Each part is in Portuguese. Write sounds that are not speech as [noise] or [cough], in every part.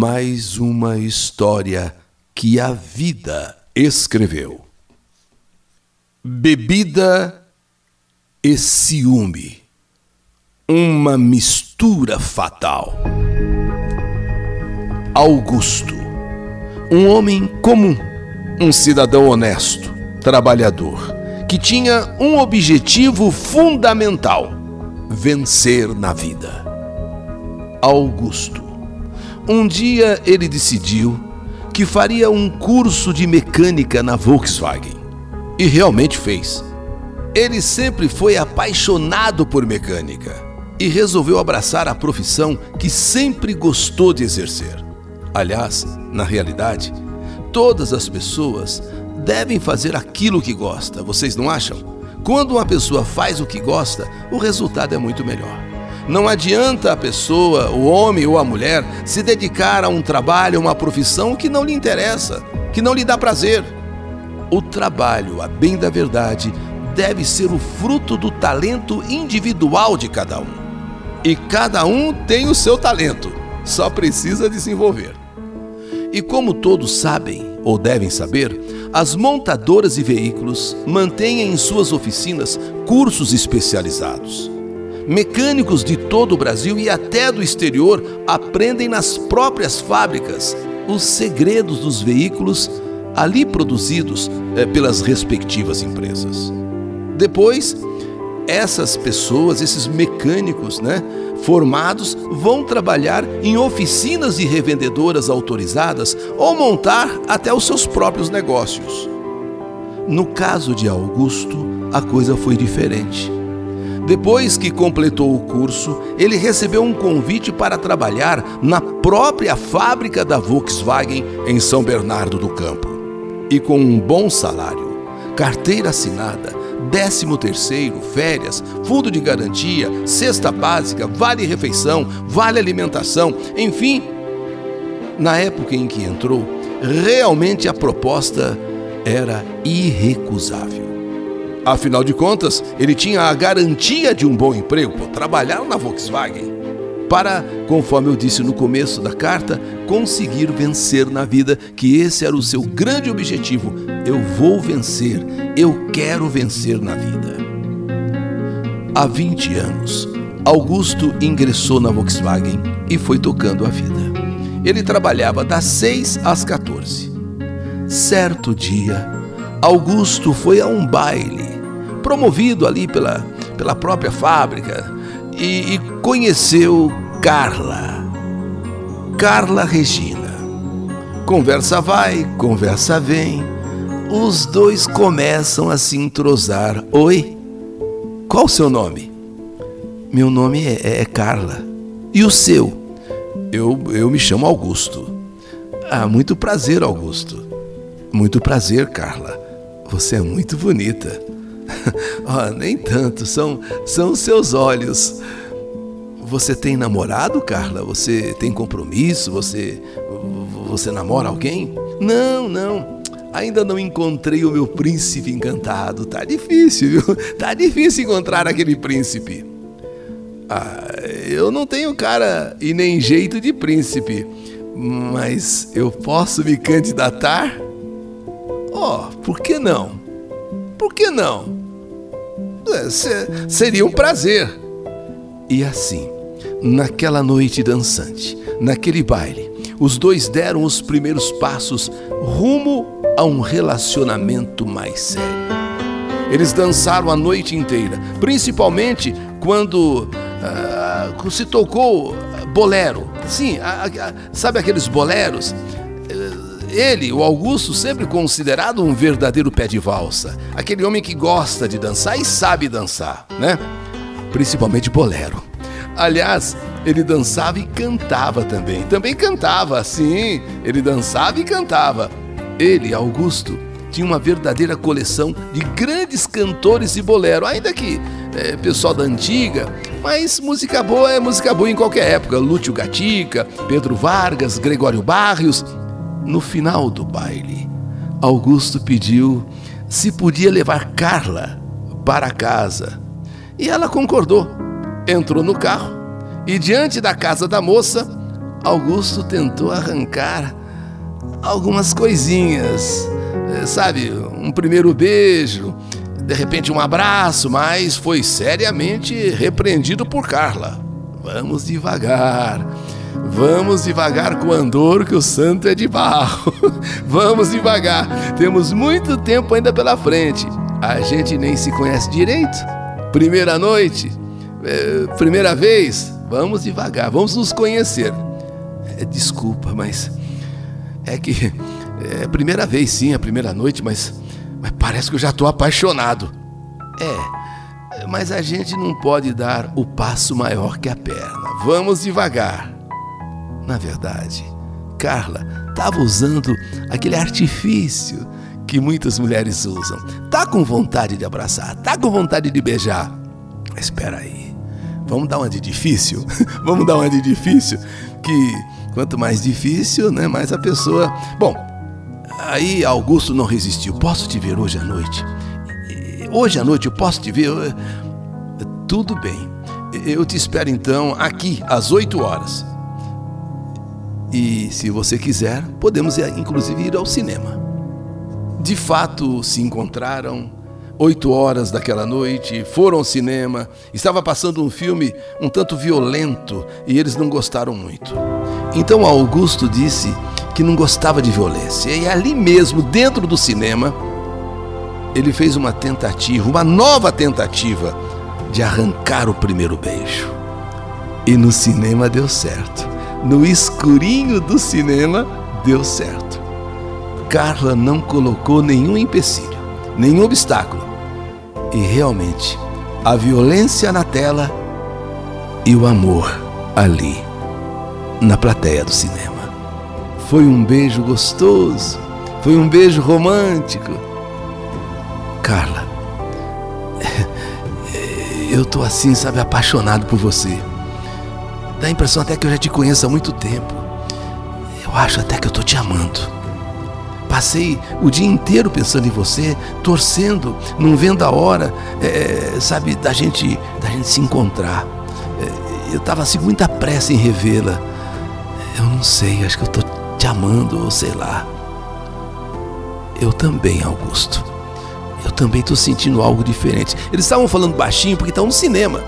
mais uma história que a vida escreveu. Bebida e ciúme. Uma mistura fatal. Augusto, um homem comum, um cidadão honesto, trabalhador, que tinha um objetivo fundamental: vencer na vida. Augusto. Um dia ele decidiu que faria um curso de mecânica na Volkswagen. E realmente fez. Ele sempre foi apaixonado por mecânica e resolveu abraçar a profissão que sempre gostou de exercer. Aliás, na realidade, todas as pessoas devem fazer aquilo que gosta, vocês não acham? Quando uma pessoa faz o que gosta, o resultado é muito melhor. Não adianta a pessoa, o homem ou a mulher, se dedicar a um trabalho, uma profissão que não lhe interessa, que não lhe dá prazer. O trabalho, a bem da verdade, deve ser o fruto do talento individual de cada um. E cada um tem o seu talento, só precisa desenvolver. E como todos sabem, ou devem saber, as montadoras de veículos mantêm em suas oficinas cursos especializados. Mecânicos de todo o Brasil e até do exterior aprendem nas próprias fábricas os segredos dos veículos ali produzidos é, pelas respectivas empresas. Depois, essas pessoas, esses mecânicos, né, formados, vão trabalhar em oficinas de revendedoras autorizadas ou montar até os seus próprios negócios. No caso de Augusto, a coisa foi diferente. Depois que completou o curso, ele recebeu um convite para trabalhar na própria fábrica da Volkswagen em São Bernardo do Campo. E com um bom salário, carteira assinada, décimo terceiro, férias, fundo de garantia, cesta básica, vale refeição, vale alimentação, enfim. Na época em que entrou, realmente a proposta era irrecusável. Afinal de contas, ele tinha a garantia de um bom emprego, pô, trabalhar na Volkswagen. Para, conforme eu disse no começo da carta, conseguir vencer na vida, que esse era o seu grande objetivo. Eu vou vencer, eu quero vencer na vida. Há 20 anos, Augusto ingressou na Volkswagen e foi tocando a vida. Ele trabalhava das 6 às 14. Certo dia, Augusto foi a um baile promovido ali pela, pela própria fábrica, e, e conheceu Carla. Carla Regina. Conversa vai, conversa vem. Os dois começam a se entrosar. Oi? Qual o seu nome? Meu nome é, é Carla. E o seu? Eu, eu me chamo Augusto. Ah, muito prazer, Augusto. Muito prazer, Carla. Você é muito bonita. Oh, [laughs] nem tanto, são, são seus olhos. Você tem namorado, Carla? Você tem compromisso? Você você namora alguém? Não, não. Ainda não encontrei o meu príncipe encantado. Tá difícil, viu? Tá difícil encontrar aquele príncipe. Ah, eu não tenho cara e nem jeito de príncipe, mas eu posso me candidatar? Oh, por que não? Por que não? É, seria um prazer. E assim, naquela noite dançante, naquele baile, os dois deram os primeiros passos rumo a um relacionamento mais sério. Eles dançaram a noite inteira, principalmente quando uh, se tocou bolero. Sim, sabe aqueles boleros? Ele, o Augusto, sempre considerado um verdadeiro pé de valsa, aquele homem que gosta de dançar e sabe dançar, né? Principalmente bolero. Aliás, ele dançava e cantava também. Também cantava, sim, ele dançava e cantava. Ele, Augusto, tinha uma verdadeira coleção de grandes cantores de bolero, ainda que é, pessoal da antiga, mas música boa é música boa em qualquer época. Lúcio Gatica, Pedro Vargas, Gregório Barrios, no final do baile, Augusto pediu se podia levar Carla para casa. E ela concordou. Entrou no carro e, diante da casa da moça, Augusto tentou arrancar algumas coisinhas, eh, sabe? Um primeiro beijo, de repente um abraço, mas foi seriamente repreendido por Carla. Vamos devagar. Vamos devagar com o andor, que o santo é de barro. [laughs] Vamos devagar. Temos muito tempo ainda pela frente. A gente nem se conhece direito. Primeira noite, é, primeira vez. Vamos devagar, vamos nos conhecer. É, desculpa, mas é que é a primeira vez, sim, a primeira noite, mas, mas parece que eu já estou apaixonado. É, mas a gente não pode dar o passo maior que a perna. Vamos devagar. Na verdade, Carla estava usando aquele artifício que muitas mulheres usam. Tá com vontade de abraçar, tá com vontade de beijar. Espera aí. Vamos dar uma de difícil? [laughs] Vamos dar uma de difícil que quanto mais difícil, né, mais a pessoa. Bom, aí Augusto não resistiu. Posso te ver hoje à noite? Hoje à noite eu posso te ver? Tudo bem. Eu te espero então aqui às 8 horas. E se você quiser, podemos inclusive ir ao cinema. De fato, se encontraram oito horas daquela noite, foram ao cinema, estava passando um filme um tanto violento e eles não gostaram muito. Então Augusto disse que não gostava de violência e ali mesmo, dentro do cinema, ele fez uma tentativa, uma nova tentativa de arrancar o primeiro beijo. E no cinema deu certo no escurinho do cinema, deu certo. Carla não colocou nenhum empecilho, nenhum obstáculo. E realmente, a violência na tela e o amor ali, na plateia do cinema. Foi um beijo gostoso, foi um beijo romântico. Carla, [laughs] eu tô assim, sabe, apaixonado por você. Dá a impressão até que eu já te conheço há muito tempo. Eu acho até que eu tô te amando. Passei o dia inteiro pensando em você, torcendo, não vendo a hora, é, sabe, da gente, da gente se encontrar. É, eu estava assim com muita pressa em revê-la. Eu não sei, acho que eu tô te amando, ou sei lá. Eu também, Augusto. Eu também tô sentindo algo diferente. Eles estavam falando baixinho porque estão no cinema.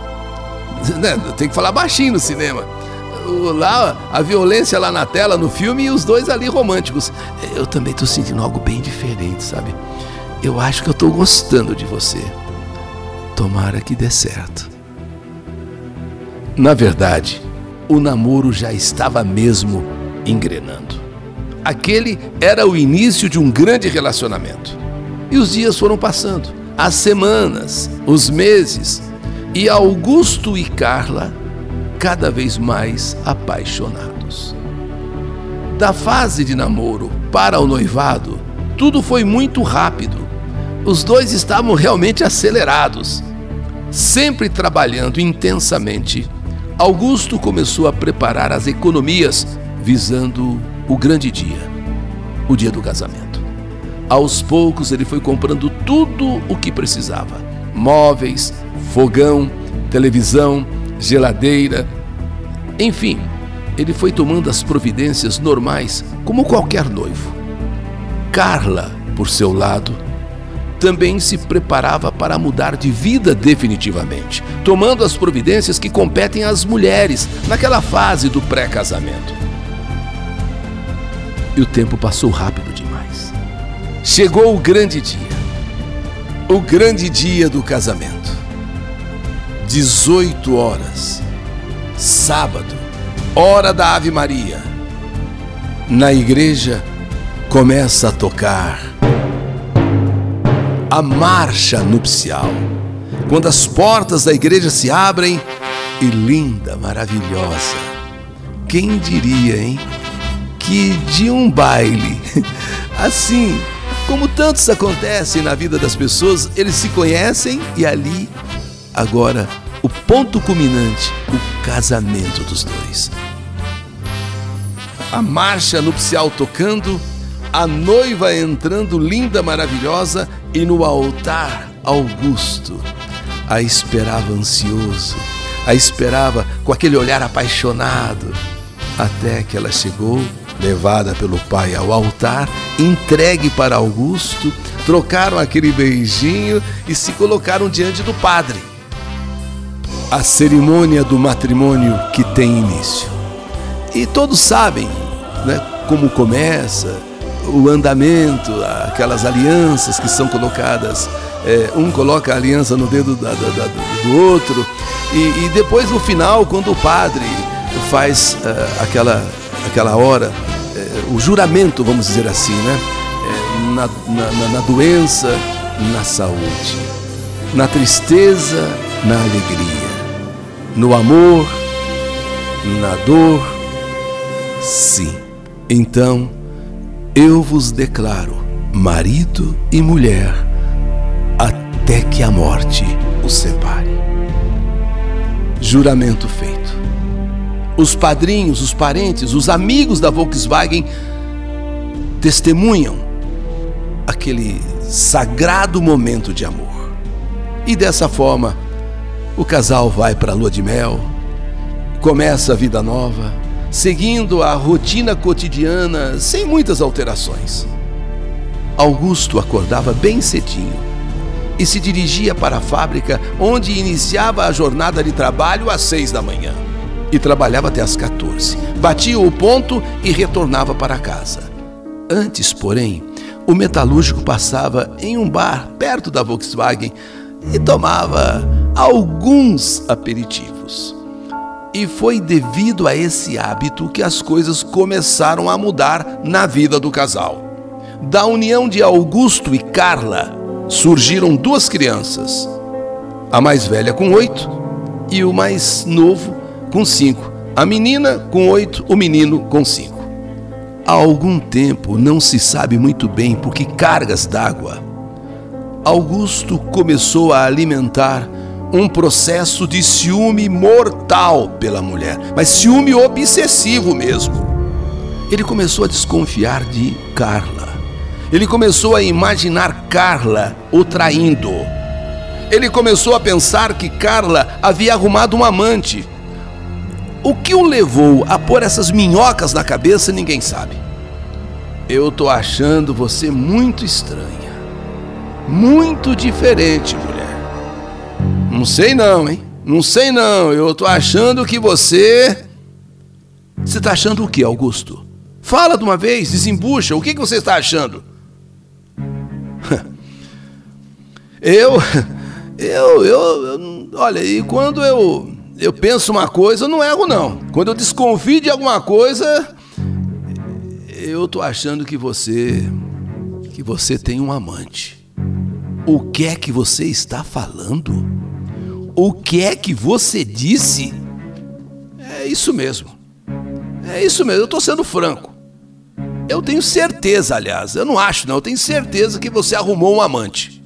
Né? Tem que falar baixinho no cinema. Lá, a violência lá na tela, no filme, e os dois ali românticos. Eu também estou sentindo algo bem diferente, sabe? Eu acho que eu estou gostando de você. Tomara que dê certo. Na verdade, o namoro já estava mesmo engrenando. Aquele era o início de um grande relacionamento. E os dias foram passando, as semanas, os meses, e Augusto e Carla cada vez mais apaixonados. Da fase de namoro para o noivado, tudo foi muito rápido. Os dois estavam realmente acelerados. Sempre trabalhando intensamente, Augusto começou a preparar as economias visando o grande dia, o dia do casamento. Aos poucos ele foi comprando tudo o que precisava: móveis, fogão, televisão, geladeira. Enfim, ele foi tomando as providências normais como qualquer noivo. Carla, por seu lado, também se preparava para mudar de vida definitivamente, tomando as providências que competem às mulheres naquela fase do pré-casamento. E o tempo passou rápido demais. Chegou o grande dia. O grande dia do casamento. 18 horas, sábado, hora da Ave Maria. Na igreja começa a tocar a marcha nupcial. Quando as portas da igreja se abrem e linda, maravilhosa. Quem diria, hein? Que de um baile [laughs] assim, como tantos acontecem na vida das pessoas, eles se conhecem e ali agora o ponto culminante, o casamento dos dois. A marcha nupcial tocando, a noiva entrando linda, maravilhosa e no altar Augusto a esperava ansioso, a esperava com aquele olhar apaixonado. até que ela chegou, levada pelo pai ao altar, entregue para Augusto, trocaram aquele beijinho e se colocaram diante do padre. A cerimônia do matrimônio que tem início. E todos sabem né, como começa, o andamento, aquelas alianças que são colocadas. É, um coloca a aliança no dedo da, da, da, do outro, e, e, depois no final, quando o padre faz uh, aquela, aquela hora, uh, o juramento, vamos dizer assim, né? Uh, na, na, na doença, na saúde, na tristeza, na alegria, no amor, na dor, sim. Então, eu vos declaro marido e mulher até que a morte os separe. Juramento feito. Os padrinhos, os parentes, os amigos da Volkswagen testemunham aquele sagrado momento de amor. E dessa forma, o casal vai para a lua de mel, começa a vida nova seguindo a rotina cotidiana sem muitas alterações. Augusto acordava bem cedinho e se dirigia para a fábrica onde iniciava a jornada de trabalho às seis da manhã e trabalhava até às 14. Batia o ponto e retornava para casa. Antes, porém, o metalúrgico passava em um bar perto da Volkswagen e tomava alguns aperitivos. E foi devido a esse hábito que as coisas começaram a mudar na vida do casal. Da união de Augusto e Carla surgiram duas crianças, a mais velha com oito e o mais novo com cinco. A menina com oito, o menino com cinco. Há algum tempo, não se sabe muito bem por que cargas d'água, Augusto começou a alimentar um processo de ciúme mortal pela mulher, mas ciúme obsessivo mesmo. Ele começou a desconfiar de Carla. Ele começou a imaginar Carla o traindo. Ele começou a pensar que Carla havia arrumado um amante. O que o levou a pôr essas minhocas na cabeça, ninguém sabe. Eu tô achando você muito estranha. Muito diferente, mulher. Não sei não, hein? Não sei não. Eu tô achando que você. Você tá achando o que, Augusto? Fala de uma vez, desembucha. O que, que você está achando? [laughs] Eu, eu, eu, eu, olha, e quando eu, eu penso uma coisa, eu não erro não. Quando eu desconfio de alguma coisa, eu tô achando que você, que você tem um amante. O que é que você está falando? O que é que você disse? É isso mesmo. É isso mesmo, eu estou sendo franco. Eu tenho certeza, aliás, eu não acho, não, eu tenho certeza que você arrumou um amante.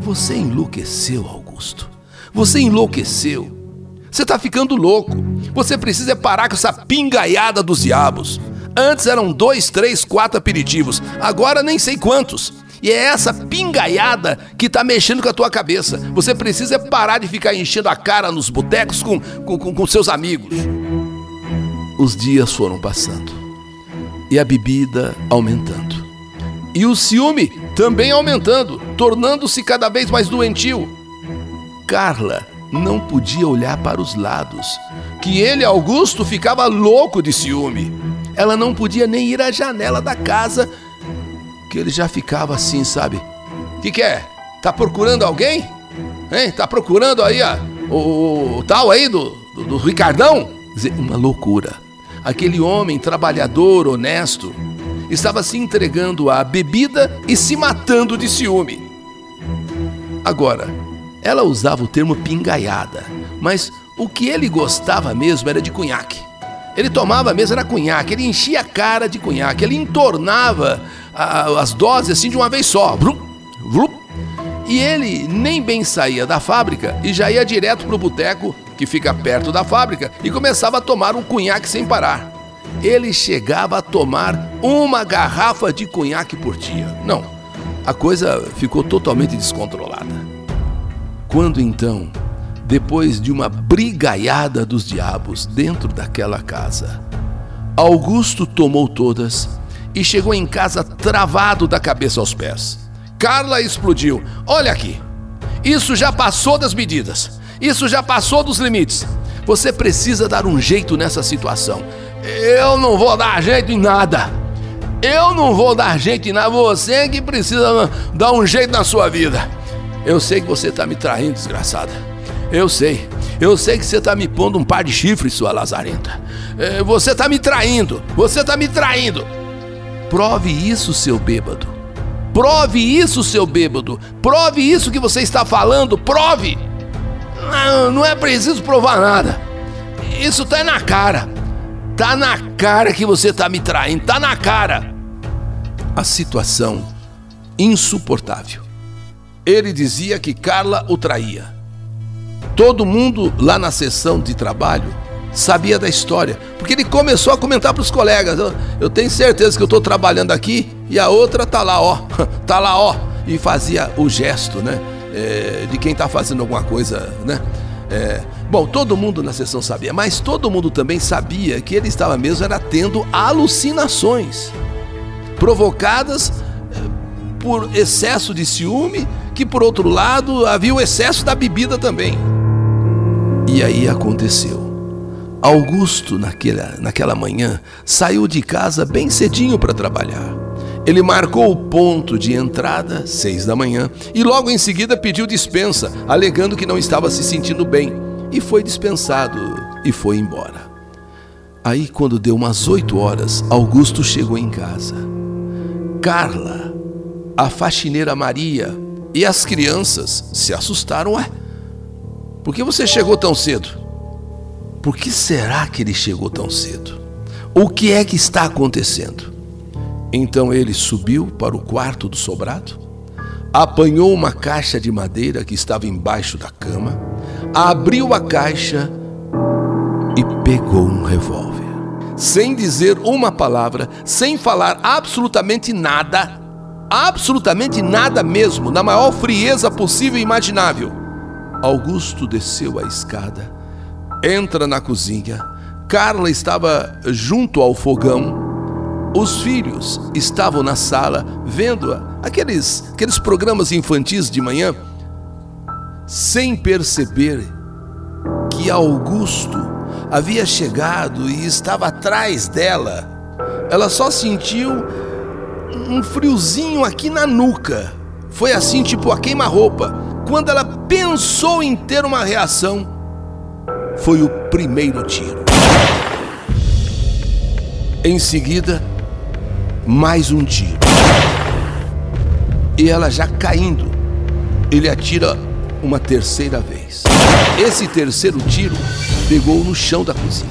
Você enlouqueceu, Augusto. Você enlouqueceu. Você está ficando louco. Você precisa parar com essa pingaiada dos diabos. Antes eram dois, três, quatro aperitivos. Agora nem sei quantos. E é essa pingaiada que tá mexendo com a tua cabeça. Você precisa parar de ficar enchendo a cara nos botecos com, com, com, com seus amigos. Os dias foram passando e a bebida aumentando. E o ciúme também aumentando, tornando-se cada vez mais doentio. Carla não podia olhar para os lados, que ele, Augusto, ficava louco de ciúme. Ela não podia nem ir à janela da casa que ele já ficava assim, sabe? O que, que é? Tá procurando alguém? Hein? Tá procurando aí a, o, o tal aí do, do, do Ricardão? Uma loucura. Aquele homem trabalhador, honesto, estava se entregando à bebida e se matando de ciúme. Agora, ela usava o termo pingaiada, mas o que ele gostava mesmo era de cunhaque. Ele tomava mesmo era cunhaque, ele enchia a cara de cunhaque, ele entornava a, as doses assim de uma vez só. Vrum, vrum. E ele nem bem saía da fábrica e já ia direto pro boteco que fica perto da fábrica e começava a tomar um cunhaque sem parar. Ele chegava a tomar uma garrafa de cunhaque por dia. Não, a coisa ficou totalmente descontrolada. Quando então depois de uma brigaiada dos diabos dentro daquela casa. Augusto tomou todas e chegou em casa travado da cabeça aos pés. Carla explodiu. Olha aqui. Isso já passou das medidas. Isso já passou dos limites. Você precisa dar um jeito nessa situação. Eu não vou dar jeito em nada. Eu não vou dar jeito em nada. Você que precisa dar um jeito na sua vida. Eu sei que você está me traindo, desgraçada. Eu sei. Eu sei que você está me pondo um par de chifres, sua lazarenta. É, você está me traindo. Você está me traindo. Prove isso, seu bêbado. Prove isso, seu bêbado. Prove isso que você está falando. Prove. Não, não é preciso provar nada. Isso tá na cara. Tá na cara que você tá me traindo. Tá na cara. A situação insuportável. Ele dizia que Carla o traía. Todo mundo lá na sessão de trabalho sabia da história, porque ele começou a comentar para os colegas: eu, tenho certeza que eu estou trabalhando aqui e a outra tá lá, ó, [laughs] tá lá, ó, e fazia o gesto, né? é, de quem está fazendo alguma coisa, né? É, bom, todo mundo na sessão sabia, mas todo mundo também sabia que ele estava mesmo era tendo alucinações provocadas é, por excesso de ciúme, que por outro lado havia o excesso da bebida também. E aí aconteceu. Augusto, naquela, naquela manhã, saiu de casa bem cedinho para trabalhar. Ele marcou o ponto de entrada, seis da manhã, e logo em seguida pediu dispensa, alegando que não estava se sentindo bem, e foi dispensado e foi embora. Aí, quando deu umas oito horas, Augusto chegou em casa. Carla, a faxineira Maria e as crianças se assustaram. Ué, por que você chegou tão cedo? Por que será que ele chegou tão cedo? O que é que está acontecendo? Então ele subiu para o quarto do sobrado, apanhou uma caixa de madeira que estava embaixo da cama, abriu a caixa e pegou um revólver. Sem dizer uma palavra, sem falar absolutamente nada, absolutamente nada mesmo, na maior frieza possível e imaginável. Augusto desceu a escada, entra na cozinha. Carla estava junto ao fogão os filhos estavam na sala vendo aqueles, aqueles programas infantis de manhã, sem perceber que Augusto havia chegado e estava atrás dela. Ela só sentiu um friozinho aqui na nuca. Foi assim, tipo a queima-roupa. Quando ela pensou em ter uma reação, foi o primeiro tiro. Em seguida, mais um tiro. E ela já caindo, ele atira uma terceira vez. Esse terceiro tiro pegou no chão da cozinha.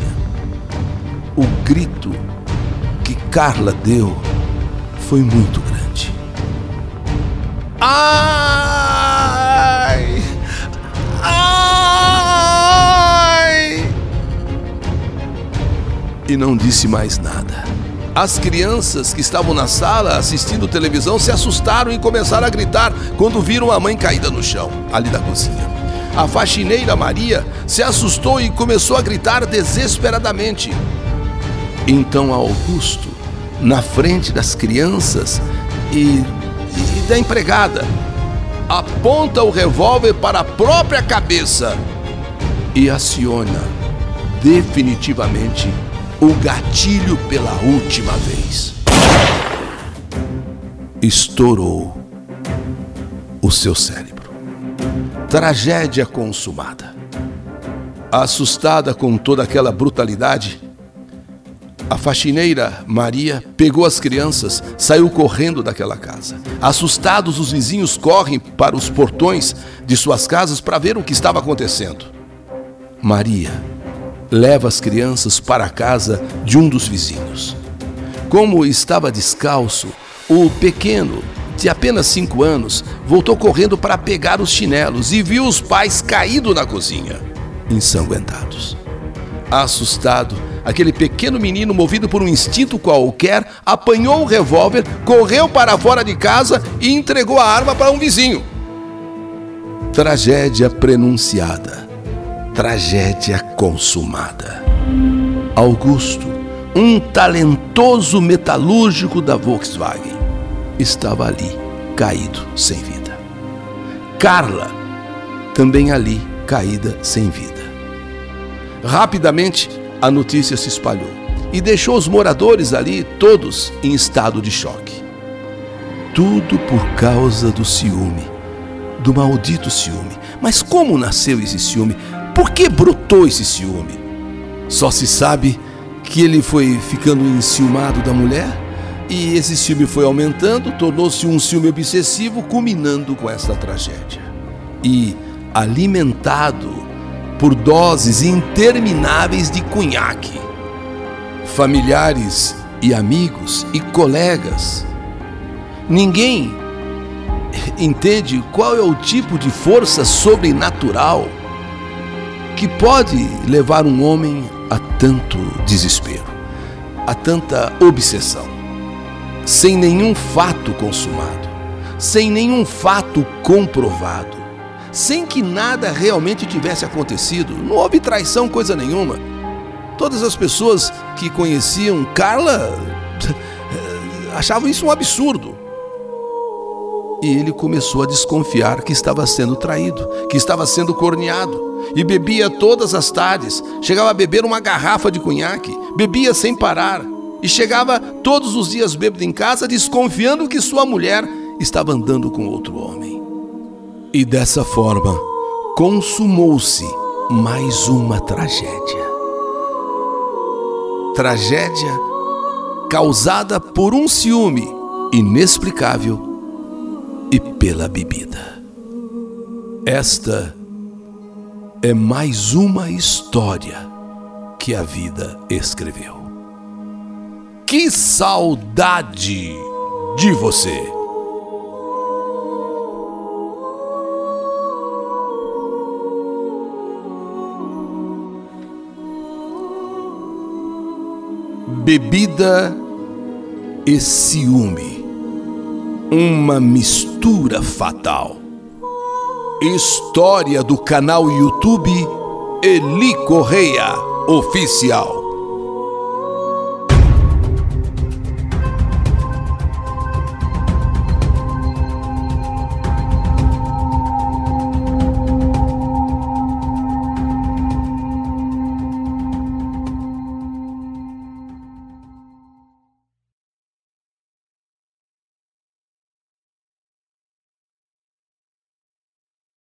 O grito que Carla deu foi muito grande. Ai! E não disse mais nada. As crianças que estavam na sala assistindo televisão se assustaram e começaram a gritar quando viram a mãe caída no chão, ali da cozinha. A faxineira Maria se assustou e começou a gritar desesperadamente. Então Augusto, na frente das crianças e, e da empregada, aponta o revólver para a própria cabeça e aciona definitivamente o gatilho pela última vez. Estourou o seu cérebro. Tragédia consumada. Assustada com toda aquela brutalidade, a faxineira Maria pegou as crianças, saiu correndo daquela casa. Assustados, os vizinhos correm para os portões de suas casas para ver o que estava acontecendo. Maria leva as crianças para a casa de um dos vizinhos. Como estava descalço, o pequeno, de apenas cinco anos, voltou correndo para pegar os chinelos e viu os pais caídos na cozinha, ensanguentados. Assustado, aquele pequeno menino, movido por um instinto qualquer, apanhou o revólver, correu para fora de casa e entregou a arma para um vizinho. Tragédia prenunciada tragédia consumada. Augusto, um talentoso metalúrgico da Volkswagen, estava ali, caído sem vida. Carla, também ali, caída sem vida. Rapidamente, a notícia se espalhou e deixou os moradores ali todos em estado de choque. Tudo por causa do ciúme, do maldito ciúme. Mas como nasceu esse ciúme? Por que brotou esse ciúme? Só se sabe que ele foi ficando enciumado da mulher e esse ciúme foi aumentando, tornou-se um ciúme obsessivo, culminando com essa tragédia. E alimentado por doses intermináveis de cunhaque, familiares e amigos e colegas. Ninguém entende qual é o tipo de força sobrenatural que pode levar um homem a tanto desespero, a tanta obsessão, sem nenhum fato consumado, sem nenhum fato comprovado, sem que nada realmente tivesse acontecido. Não houve traição, coisa nenhuma. Todas as pessoas que conheciam Carla [laughs] achavam isso um absurdo e ele começou a desconfiar que estava sendo traído, que estava sendo corneado. E bebia todas as tardes, chegava a beber uma garrafa de cunhaque, bebia sem parar. E chegava todos os dias bêbado em casa, desconfiando que sua mulher estava andando com outro homem. E dessa forma, consumou-se mais uma tragédia. Tragédia causada por um ciúme inexplicável e pela bebida. Esta é mais uma história que a vida escreveu. Que saudade de você! Bebida e ciúme uma mistura fatal. História do canal YouTube Eli Correia Oficial.